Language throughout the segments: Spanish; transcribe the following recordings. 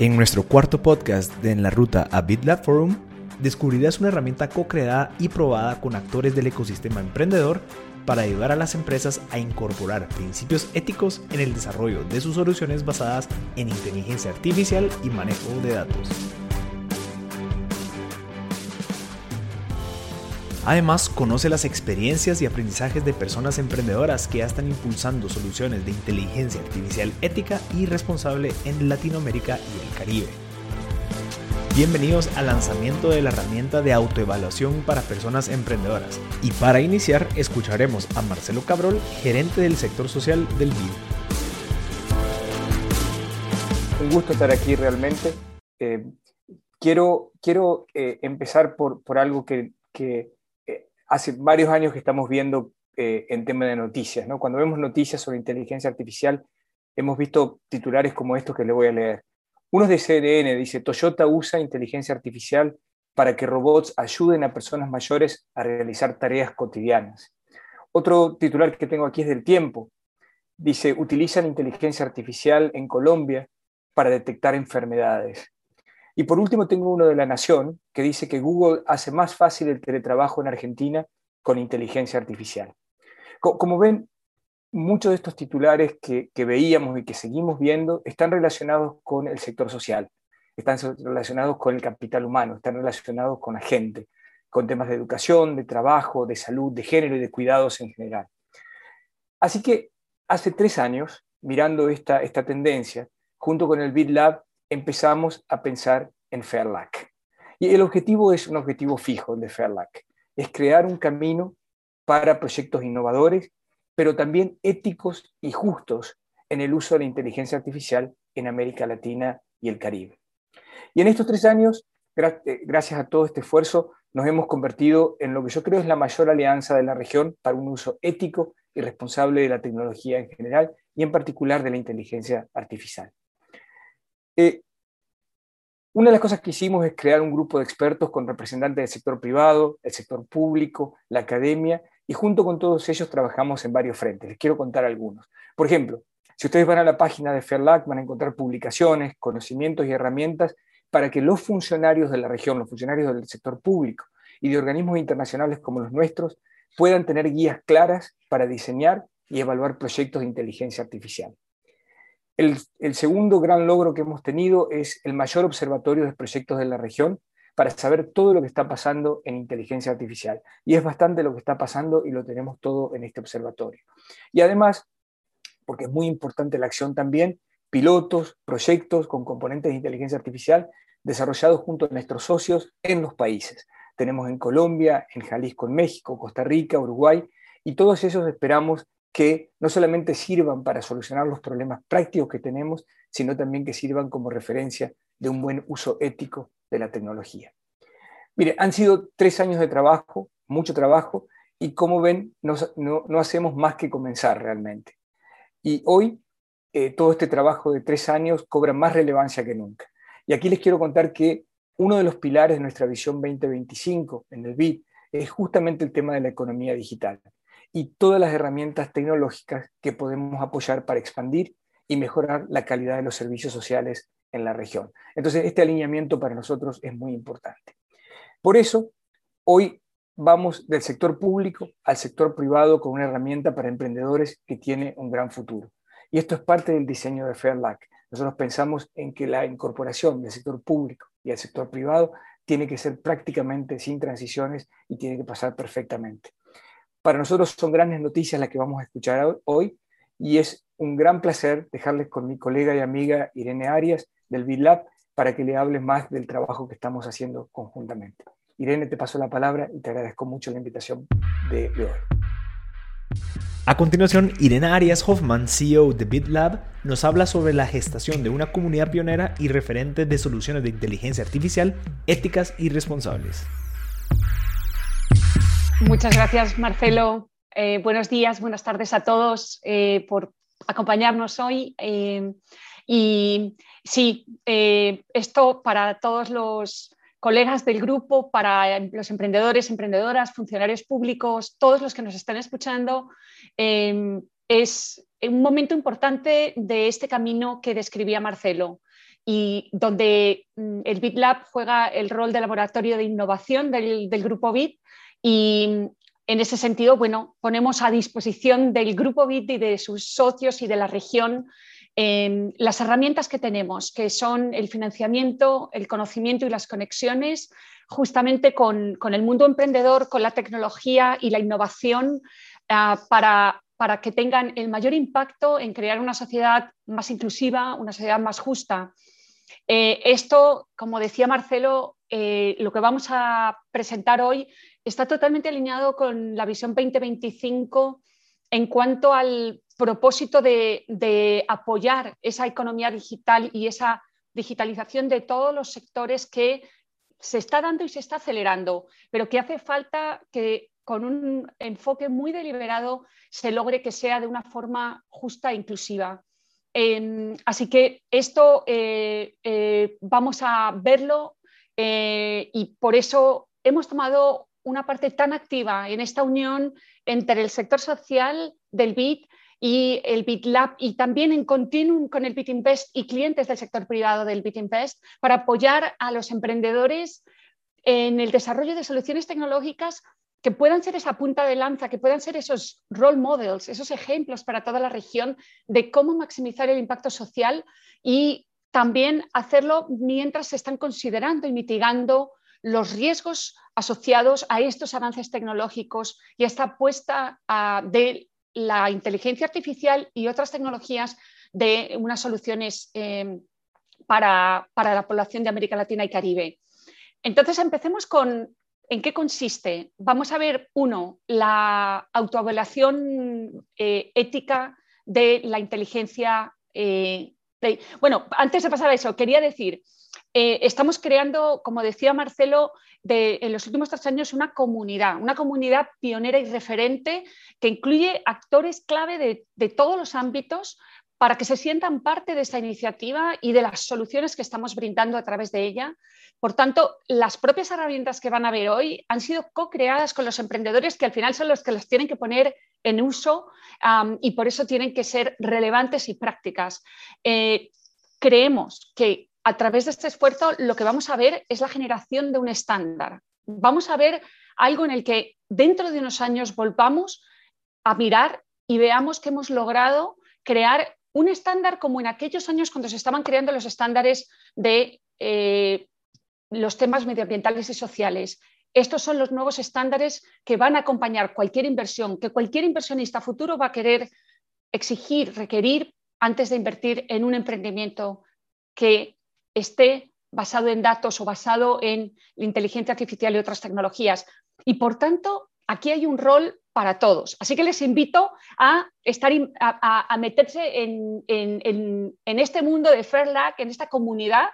En nuestro cuarto podcast de En la Ruta a BitLab Forum, descubrirás una herramienta co-creada y probada con actores del ecosistema emprendedor para ayudar a las empresas a incorporar principios éticos en el desarrollo de sus soluciones basadas en inteligencia artificial y manejo de datos. Además, conoce las experiencias y aprendizajes de personas emprendedoras que ya están impulsando soluciones de inteligencia artificial ética y responsable en Latinoamérica y el Caribe. Bienvenidos al lanzamiento de la herramienta de autoevaluación para personas emprendedoras. Y para iniciar, escucharemos a Marcelo Cabrol, gerente del sector social del BID. Un gusto estar aquí realmente. Eh, quiero quiero eh, empezar por, por algo que, que hace varios años que estamos viendo eh, en tema de noticias. ¿no? Cuando vemos noticias sobre inteligencia artificial, hemos visto titulares como estos que le voy a leer. Uno de CNN dice, Toyota usa inteligencia artificial para que robots ayuden a personas mayores a realizar tareas cotidianas. Otro titular que tengo aquí es del tiempo. Dice, utilizan inteligencia artificial en Colombia para detectar enfermedades. Y por último tengo uno de La Nación que dice que Google hace más fácil el teletrabajo en Argentina con inteligencia artificial. Como ven, muchos de estos titulares que, veíamos y que seguimos viendo están relacionados con el sector social, están relacionados con el capital humano, están relacionados con la gente, con temas de educación, de trabajo, de salud, de género y de cuidados en general. Así que hace tres años, mirando esta, esta tendencia, junto con el BitLab, empezamos a pensar en Fairlack. Y el objetivo es un objetivo fijo de Fairlack, es crear un camino para proyectos innovadores, pero también éticos y justos en el uso de la inteligencia artificial en América Latina y el Caribe. Y en estos tres años, eh, gracias a todo este esfuerzo, nos hemos convertido en lo que yo creo es la mayor alianza de la región para un uso ético y responsable de la tecnología en general y en particular de la inteligencia artificial. Eh, una de las cosas que hicimos es crear un grupo de expertos con representantes del sector privado, el sector público, la academia, y junto con todos ellos trabajamos en varios frentes. Les quiero contar algunos. Por ejemplo, si ustedes van a la página de Fairlac, van a encontrar publicaciones, conocimientos y herramientas para que los funcionarios de la región, los funcionarios del sector público y de organismos internacionales como los nuestros puedan tener guías claras para diseñar y evaluar proyectos de inteligencia artificial. El, segundo gran logro que hemos tenido es el mayor observatorio de proyectos de la región para saber todo lo que está pasando en inteligencia artificial. Y es bastante lo que está pasando y lo tenemos todo en este observatorio. Y además, porque es muy importante la acción también, pilotos, proyectos con componentes de inteligencia artificial desarrollados junto a nuestros socios en los países. Tenemos en Colombia, en Jalisco, en México, Costa Rica, Uruguay, y todos esos esperamos que no solamente sirvan para solucionar los problemas prácticos que tenemos, sino también que sirvan como referencia de un buen uso ético de la tecnología. Mire, han sido tres años de trabajo, mucho trabajo, y como ven, no, hacemos más que comenzar realmente. Y hoy eh, todo este trabajo de tres años cobra más relevancia que nunca. Y aquí les quiero contar que uno de los pilares de nuestra visión 2025 en el BID es justamente el tema de la economía digital y todas las herramientas tecnológicas que podemos apoyar para expandir y mejorar la calidad de los servicios sociales en la región. Entonces, este alineamiento para nosotros es muy importante. Por eso, hoy vamos del sector público al sector privado con una herramienta para emprendedores que tiene un gran futuro. Y esto es parte del diseño de Fairlac. Nosotros pensamos en que la incorporación del sector público y el sector privado tiene que ser prácticamente sin transiciones y tiene que pasar perfectamente. Para nosotros son grandes noticias las que vamos a escuchar hoy y es un gran placer dejarles con mi colega y amiga Irene Arias del BitLab para que le hable más del trabajo que estamos haciendo conjuntamente. Irene, te paso la palabra y te agradezco mucho la invitación de, hoy. A continuación, Irene Arias Hoffman, CEO de BitLab, nos habla sobre la gestación de una comunidad pionera y referente de soluciones de inteligencia artificial éticas y responsables. Muchas gracias, Marcelo. Eh, buenos días, buenas tardes a todos eh, por acompañarnos hoy. Eh, y sí, esto para todos los colegas del grupo, para los emprendedores, emprendedoras, funcionarios públicos, todos los que nos están escuchando, es un momento importante de este camino que describía Marcelo. y donde mm, el BitLab juega el rol de laboratorio de innovación del, grupo Bit y en ese sentido, bueno, ponemos a disposición del grupo Bit y de sus socios y de la región em, las herramientas que tenemos, que son el financiamiento, el conocimiento y las conexiones, justamente con, el mundo emprendedor, con la tecnología y la innovación ah, para para que tengan el mayor impacto en crear una sociedad más inclusiva, una sociedad más justa. Eh, esto, como decía Marcelo, eh, lo que vamos a presentar hoy está totalmente alineado con la visión 2025 en cuanto al propósito de, apoyar esa economía digital y esa digitalización de todos los sectores que se está dando y se está acelerando, pero que hace falta que con un enfoque muy deliberado se logre que sea de una forma justa e inclusiva. Así que esto eh, eh, vamos a verlo eh, y por eso hemos tomado una parte tan activa en esta unión entre el sector social del BIT y el BitLab y también en continuum con el BitInvest y clientes del sector privado del BitInvest para apoyar a los emprendedores en el desarrollo de soluciones tecnológicas que puedan ser esa punta de lanza, que puedan ser esos role models, esos ejemplos para toda la región de cómo maximizar el impacto social y también hacerlo mientras se están considerando y mitigando los riesgos asociados a estos avances tecnológicos y a esta apuesta de la inteligencia artificial y otras tecnologías de unas soluciones eh, para, para la población de América Latina y Caribe. Entonces, empecemos con ¿En qué consiste? Vamos a ver, uno, la autoevaluación eh, ética de la inteligencia. Eh, bueno, antes de pasar a eso, quería decir, eh, estamos creando, como decía Marcelo, en los últimos tres años una comunidad, una comunidad pionera y referente que incluye actores clave de todos los ámbitos para que se sientan parte de esta iniciativa y de las soluciones que estamos brindando a través de ella. Por tanto, las propias herramientas que van a ver hoy han sido co-creadas con los emprendedores que al final son los que las tienen que poner en uso y por eso tienen que ser relevantes y prácticas. Eh, creemos que a través de este esfuerzo lo que vamos a ver es la generación de un estándar. Vamos a ver algo en el que dentro de unos años volvamos a mirar y veamos que hemos logrado crear un estándar como en aquellos años cuando se estaban creando los estándares de eh, los temas medioambientales y sociales. Estos son los nuevos estándares que van a acompañar cualquier inversión, que cualquier inversionista futuro va a querer exigir, requerir antes de invertir en un emprendimiento que esté basado en datos o basado en la inteligencia artificial y otras tecnologías. Y por tanto, aquí hay un rol para todos. Así que les invito a, estar, meterse en, este mundo de Fairlack, en esta comunidad.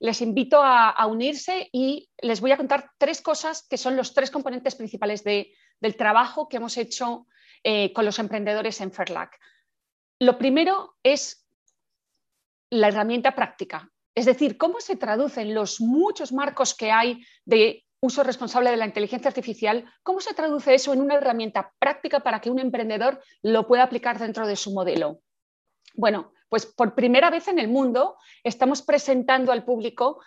Les invito a, unirse y les voy a contar tres cosas que son los tres componentes principales del trabajo que hemos hecho eh, con los emprendedores en Fairlack. Lo primero es la herramienta práctica, es decir, cómo se traducen los muchos marcos que hay de uso responsable de la inteligencia artificial, ¿cómo se traduce eso en una herramienta práctica para que un emprendedor lo pueda aplicar dentro de su modelo? Bueno, pues por primera vez en el mundo estamos presentando al público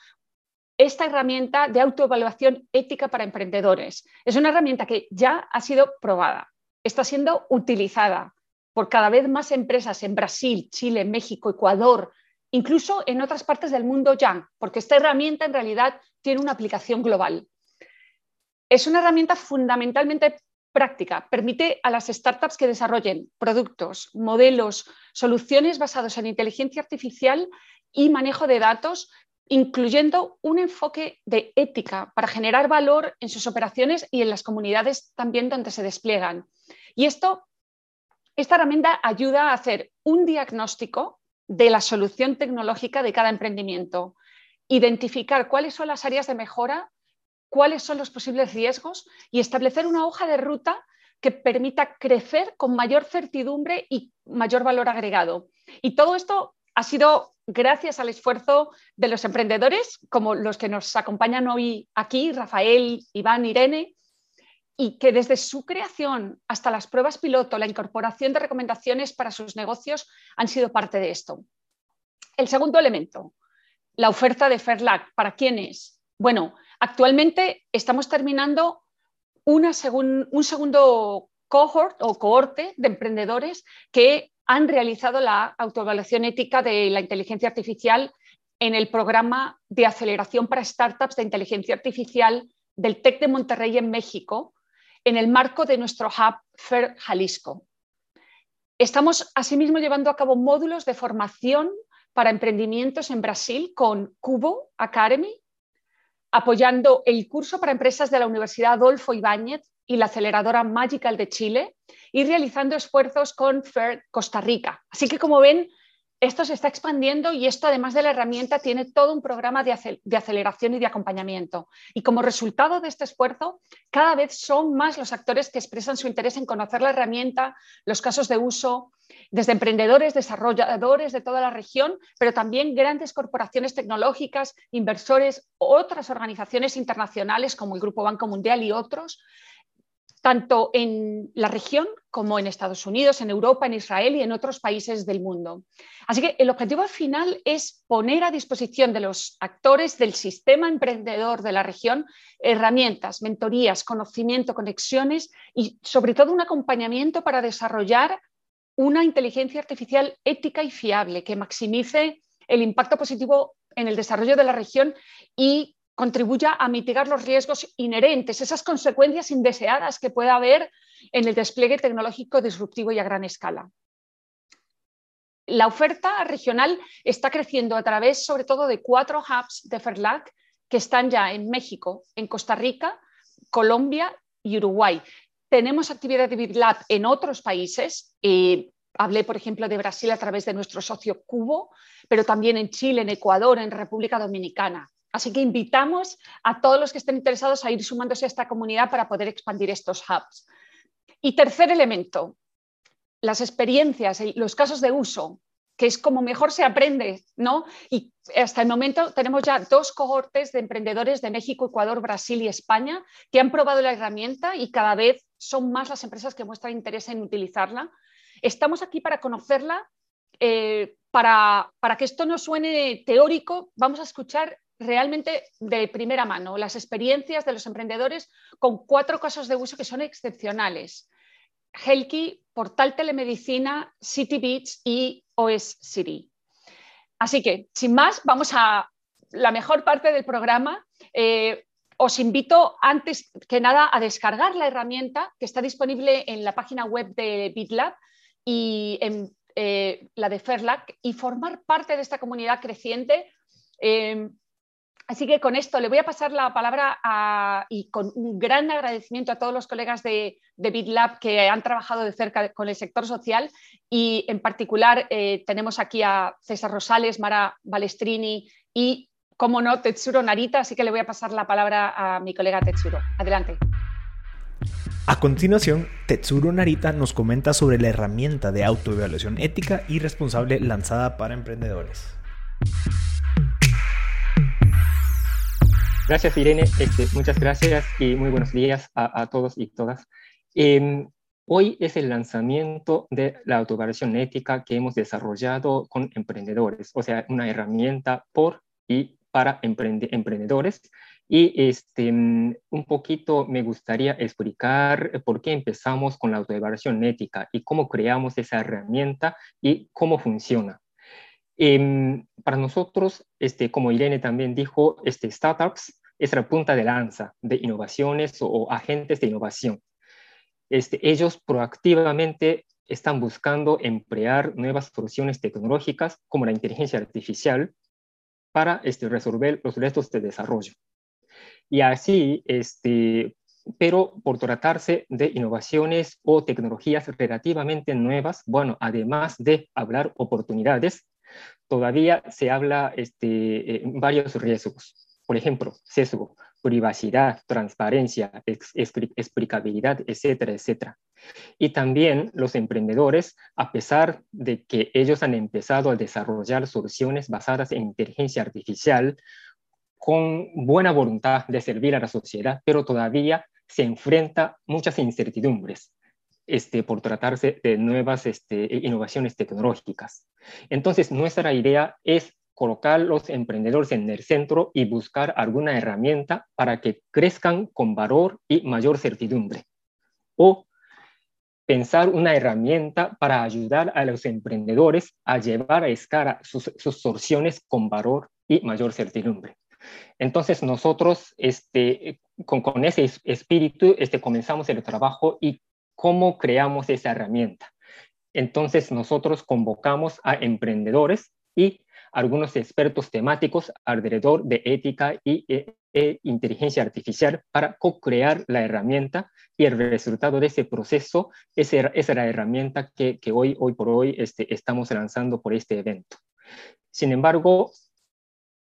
esta herramienta de autoevaluación ética para emprendedores. Es una herramienta que ya ha sido probada, está siendo utilizada por cada vez más empresas en Brasil, Chile, México, Ecuador, incluso en otras partes del mundo ya, porque esta herramienta en realidad tiene una aplicación global. Es una herramienta fundamentalmente práctica. Permite a las startups que desarrollen productos, modelos, soluciones basados en inteligencia artificial y manejo de datos, incluyendo un enfoque de ética para generar valor en sus operaciones y en las comunidades también donde se despliegan. Y esto, esta herramienta ayuda a hacer un diagnóstico de la solución tecnológica de cada emprendimiento, identificar cuáles son las áreas de mejora cuáles son los posibles riesgos y establecer una hoja de ruta que permita crecer con mayor certidumbre y mayor valor agregado. Y todo esto ha sido gracias al esfuerzo de los emprendedores, como los que nos acompañan hoy aquí, Rafael, Iván, Irene, y que desde su creación hasta las pruebas piloto, la incorporación de recomendaciones para sus negocios han sido parte de esto. El segundo elemento, la oferta de Fairlac. ¿Para quién es? Bueno, actualmente estamos terminando un segundo cohort o cohorte de emprendedores que han realizado la autoevaluación ética de la inteligencia artificial en el programa de aceleración para startups de inteligencia artificial del TEC de Monterrey en México, en el marco de nuestro hub FAIR Jalisco. Estamos asimismo llevando a cabo módulos de formación para emprendimientos en Brasil con Cubo Academy, apoyando el curso para empresas de la Universidad Adolfo Ibáñez y la aceleradora Magical de Chile y realizando esfuerzos con FAIR Costa Rica. Así que como ven, esto se está expandiendo y esto, además de la herramienta, tiene todo un programa de, aceleración y de acompañamiento. Y como resultado de este esfuerzo, cada vez son más los actores que expresan su interés en conocer la herramienta, los casos de uso, desde emprendedores, desarrolladores de toda la región, pero también grandes corporaciones tecnológicas, inversores, otras organizaciones internacionales como el Grupo Banco Mundial y otros, tanto en la región como en Estados Unidos, en Europa, en Israel y en otros países del mundo. Así que el objetivo final es poner a disposición de los actores del sistema emprendedor de la región herramientas, mentorías, conocimiento, conexiones y sobre todo un acompañamiento para desarrollar una inteligencia artificial ética y fiable que maximice el impacto positivo en el desarrollo de la región y contribuya a mitigar los riesgos inherentes, esas consecuencias indeseadas que pueda haber en el despliegue tecnológico disruptivo y a gran escala. La oferta regional está creciendo a través sobre todo de cuatro hubs de FERLAC que están ya en México, en Costa Rica, Colombia y Uruguay. Tenemos actividad de BitLab en otros países. Eh, hablé, por ejemplo, de Brasil a través de nuestro socio Cubo, pero también en Chile, en Ecuador, en República Dominicana. Así que invitamos a todos los que estén interesados a ir sumándose a esta comunidad para poder expandir estos hubs. Y tercer elemento, las experiencias, los casos de uso, que es como mejor se aprende, ¿no? Y hasta el momento tenemos ya dos cohortes de emprendedores de México, Ecuador, Brasil y España que han probado la herramienta y cada vez son más las empresas que muestran interés en utilizarla. Estamos aquí para conocerla, eh, para, para que esto no suene teórico, vamos a escuchar realmente de primera mano las experiencias de los emprendedores con cuatro casos de uso que son excepcionales. Helki, Portal Telemedicina, City Beach y OS City. Así que, sin más, vamos a la mejor parte del programa. Eh, os invito antes que nada a descargar la herramienta que está disponible en la página web de BitLab y en eh, la de Fairlac y formar parte de esta comunidad creciente. Eh, Así que con esto le voy a pasar la palabra y con un gran agradecimiento a todos los colegas de, BitLab que han trabajado de cerca con el sector social y en particular eh, tenemos aquí a César Rosales, Mara Balestrini y, como no, Tetsuro Narita, así que le voy a pasar la palabra a mi colega Tetsuro. Adelante. A continuación, Tetsuro Narita nos comenta sobre la herramienta de autoevaluación ética y responsable lanzada para emprendedores. Gracias, Irene. Este, muchas gracias y muy buenos días a, todos y todas. Em, hoy es el lanzamiento de la autoevaluación ética que hemos desarrollado con emprendedores, o sea, una herramienta por y para emprendedores. Y este, mm, un poquito me gustaría explicar por qué empezamos con la autoevaluación ética y cómo creamos esa herramienta y cómo funciona. Em, para nosotros, este, como Irene también dijo, este, startups es la punta de lanza de innovaciones o, agentes de innovación. Este, ellos proactivamente están buscando emplear nuevas soluciones tecnológicas como la inteligencia artificial para este, resolver los retos de desarrollo. Y así, este, pero por tratarse de innovaciones o tecnologías relativamente nuevas, bueno, además de hablar oportunidades, todavía se habla este, eh, varios riesgos. Por ejemplo, sesgo, privacidad, transparencia, explicabilidad, etcétera, etcétera. Y también los emprendedores, a pesar de que ellos han empezado a desarrollar soluciones basadas en inteligencia artificial con buena voluntad de servir a la sociedad, pero todavía se enfrenta muchas incertidumbres este, por tratarse de nuevas este, innovaciones tecnológicas. Entonces, nuestra idea es colocar los emprendedores en el centro y buscar alguna herramienta para que crezcan con valor y mayor certidumbre. O pensar una herramienta para ayudar a los emprendedores a llevar a escala sus, sus soluciones con valor y mayor certidumbre. Entonces nosotros este, con, con, ese espíritu este, comenzamos el trabajo y cómo creamos esa herramienta. Entonces nosotros convocamos a emprendedores y algunos expertos temáticos alrededor de ética y e, e inteligencia artificial para co-crear la herramienta y el resultado de ese proceso es, es la herramienta que, que, hoy, hoy por hoy este, estamos lanzando por este evento. Sin embargo,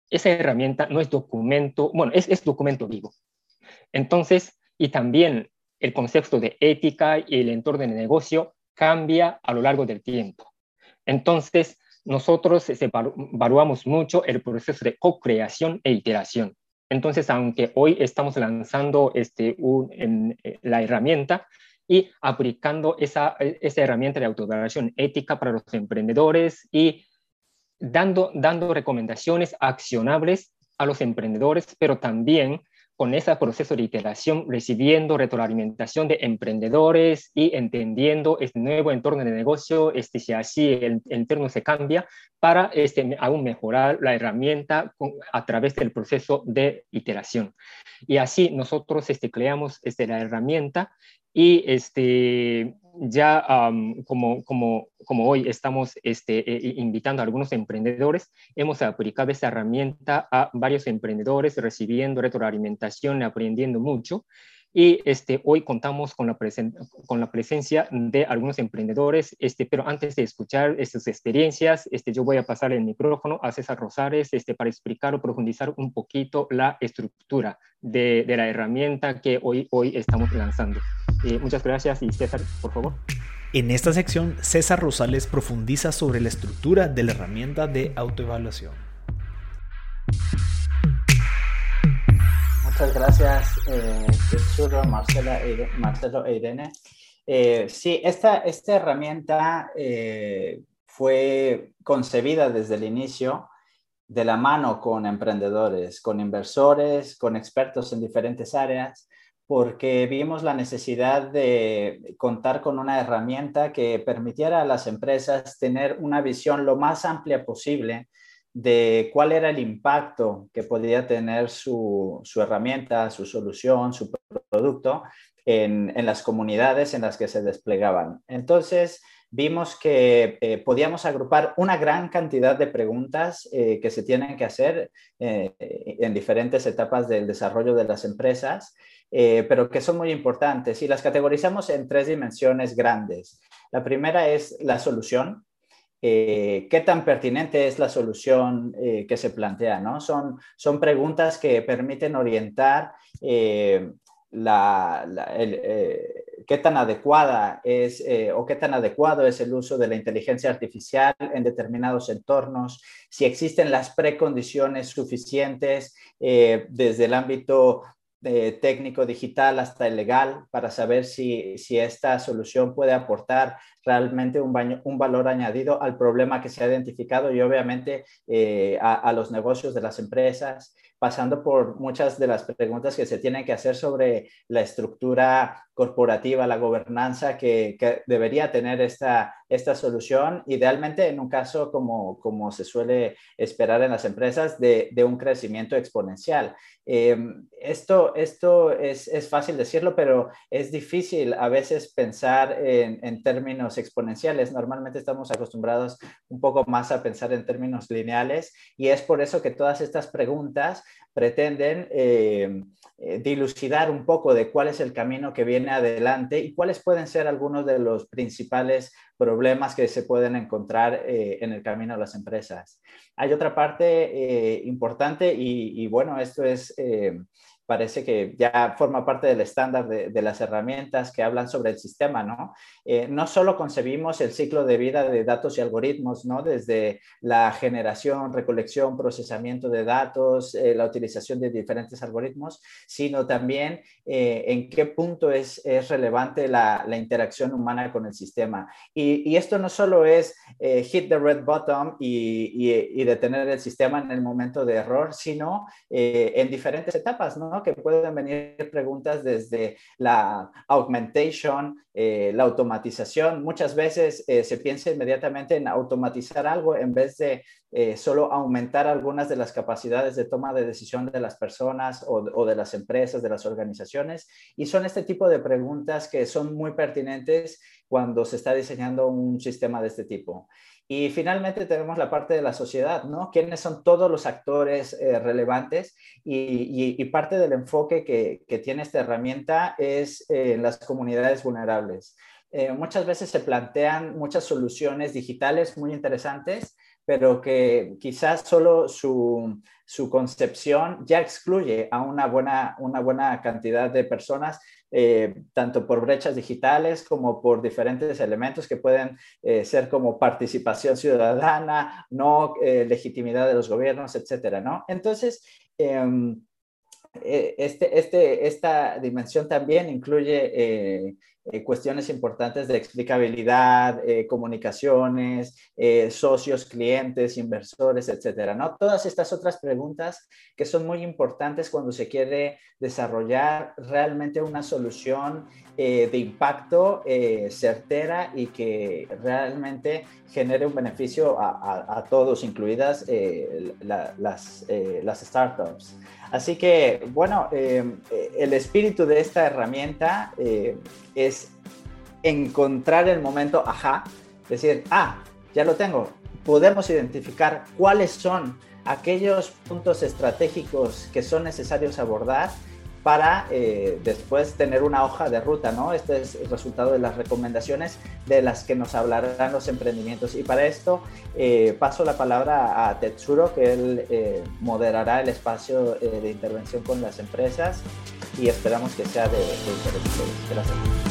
esa herramienta no es documento, bueno, es, es documento vivo. Entonces, y también el concepto de ética y el entorno de negocio cambia a lo largo del tiempo. Entonces, nosotros evaluamos mucho el proceso de co-creación e iteración. Entonces, aunque hoy estamos lanzando este, en, eh, la herramienta y aplicando esa, esa herramienta de autoevaluación ética para los emprendedores y dando, dando recomendaciones accionables a los emprendedores, pero también con ese proceso de iteración, recibiendo retroalimentación de emprendedores y entendiendo este nuevo entorno de negocio, este, si así el, entorno se cambia, para este, aún mejorar la herramienta a través del proceso de iteración. Y así nosotros este, creamos este, la herramienta y este, ya como, como, como, hoy estamos este, eh, invitando a algunos emprendedores, hemos aplicado esta herramienta a varios emprendedores, recibiendo retroalimentación, aprendiendo mucho. Y este, hoy contamos con la, con la presencia de algunos emprendedores, este, pero antes de escuchar sus experiencias, este, yo voy a pasar el micrófono a César Rosales este, para explicar o profundizar un poquito la estructura de, de la herramienta que hoy, hoy estamos lanzando. Eh, muchas gracias y César, por favor. En esta sección, César Rosales profundiza sobre la estructura de la herramienta de autoevaluación. Muchas gracias, eh, Marcela, Marcelo e Irene. Eh, sí, esta, esta herramienta eh, fue concebida desde el inicio de la mano con emprendedores, con inversores, con expertos en diferentes áreas porque vimos la necesidad de contar con una herramienta que permitiera a las empresas tener una visión lo más amplia posible de cuál era el impacto que podía tener su, herramienta, su solución, su producto en, las comunidades en las que se desplegaban. Entonces, vimos que eh, podíamos agrupar una gran cantidad de preguntas eh, que se tienen que hacer eh, en diferentes etapas del desarrollo de las empresas pero que son muy importantes y las categorizamos en tres dimensiones grandes. La primera es la solución. Eh, ¿Qué tan pertinente es la solución eh, que se plantea? ¿no? Son, son preguntas que permiten orientar la, qué tan adecuada es o qué tan adecuado es el uso de la inteligencia artificial en determinados entornos, si existen las precondiciones suficientes desde el ámbito técnico digital hasta el legal para saber si, esta solución puede aportar realmente un, un, valor añadido al problema que se ha identificado y obviamente eh, a, los negocios de las empresas, pasando por muchas de las preguntas que se tienen que hacer sobre la estructura corporativa, la gobernanza que, debería tener esta, esta solución, idealmente en un caso como, como se suele esperar en las empresas de, de un crecimiento exponencial. Eh, esto esto es, es, fácil decirlo, pero es difícil a veces pensar en, en, términos exponenciales. Normalmente estamos acostumbrados un poco más a pensar en términos lineales y es por eso que todas estas preguntas pretenden eh, eh, dilucidar un poco de cuál es el camino que viene adelante y cuáles pueden ser algunos de los principales problemas que se pueden encontrar eh, en el camino de las empresas. Hay otra parte importante y, bueno, esto es parece que ya forma parte del estándar de, las herramientas que hablan sobre el sistema, ¿no? Eh, no solo concebimos el ciclo de vida de datos y algoritmos, ¿no? Desde la generación, recolección, procesamiento de datos, eh, la utilización de diferentes algoritmos, sino también eh, en qué punto es, es relevante la, la, interacción humana con el sistema. Y, y esto no solo es hit the red button y, y, y, detener el sistema en el momento de error, sino en diferentes etapas, ¿no? Que pueden venir preguntas desde la augmentation, eh, la automatización. Muchas veces eh, se piensa inmediatamente en automatizar algo en vez de eh, solo aumentar algunas de las capacidades de toma de decisión de las personas o, o, de las empresas, de las organizaciones. Y son este tipo de preguntas que son muy pertinentes cuando se está diseñando un sistema de este tipo. Y finalmente tenemos la parte de la sociedad, ¿no? ¿Quiénes son todos los actores eh, relevantes? Y, parte del enfoque que, tiene esta herramienta es eh, las comunidades vulnerables. Eh, muchas veces se plantean muchas soluciones digitales muy interesantes, pero que quizás solo su, su concepción ya excluye a una buena, una buena cantidad de personas eh, tanto por brechas digitales como por diferentes elementos que pueden eh, ser como participación ciudadana, no eh, legitimidad de los gobiernos, etcétera, ¿no? Entonces, em, este, este, esta dimensión también incluye eh, cuestiones importantes de explicabilidad, eh, comunicaciones, eh, socios, clientes, inversores, etcétera, ¿no? Todas estas otras preguntas que son muy importantes cuando se quiere desarrollar realmente una solución de impacto certera y que realmente genere un beneficio a, todos, incluidas las, las startups. Así que, bueno, el espíritu de esta herramienta es encontrar el momento, ajá, decir, ah, ya lo tengo. Podemos identificar cuáles son aquellos puntos estratégicos que son necesarios abordar para eh, después tener una hoja de ruta, ¿no? Este es el resultado de las recomendaciones de las que nos hablarán los emprendimientos. Y para esto eh, paso la palabra a Tetsuro, que él eh, moderará el espacio de intervención con las empresas y esperamos que sea de, de interés. Gracias.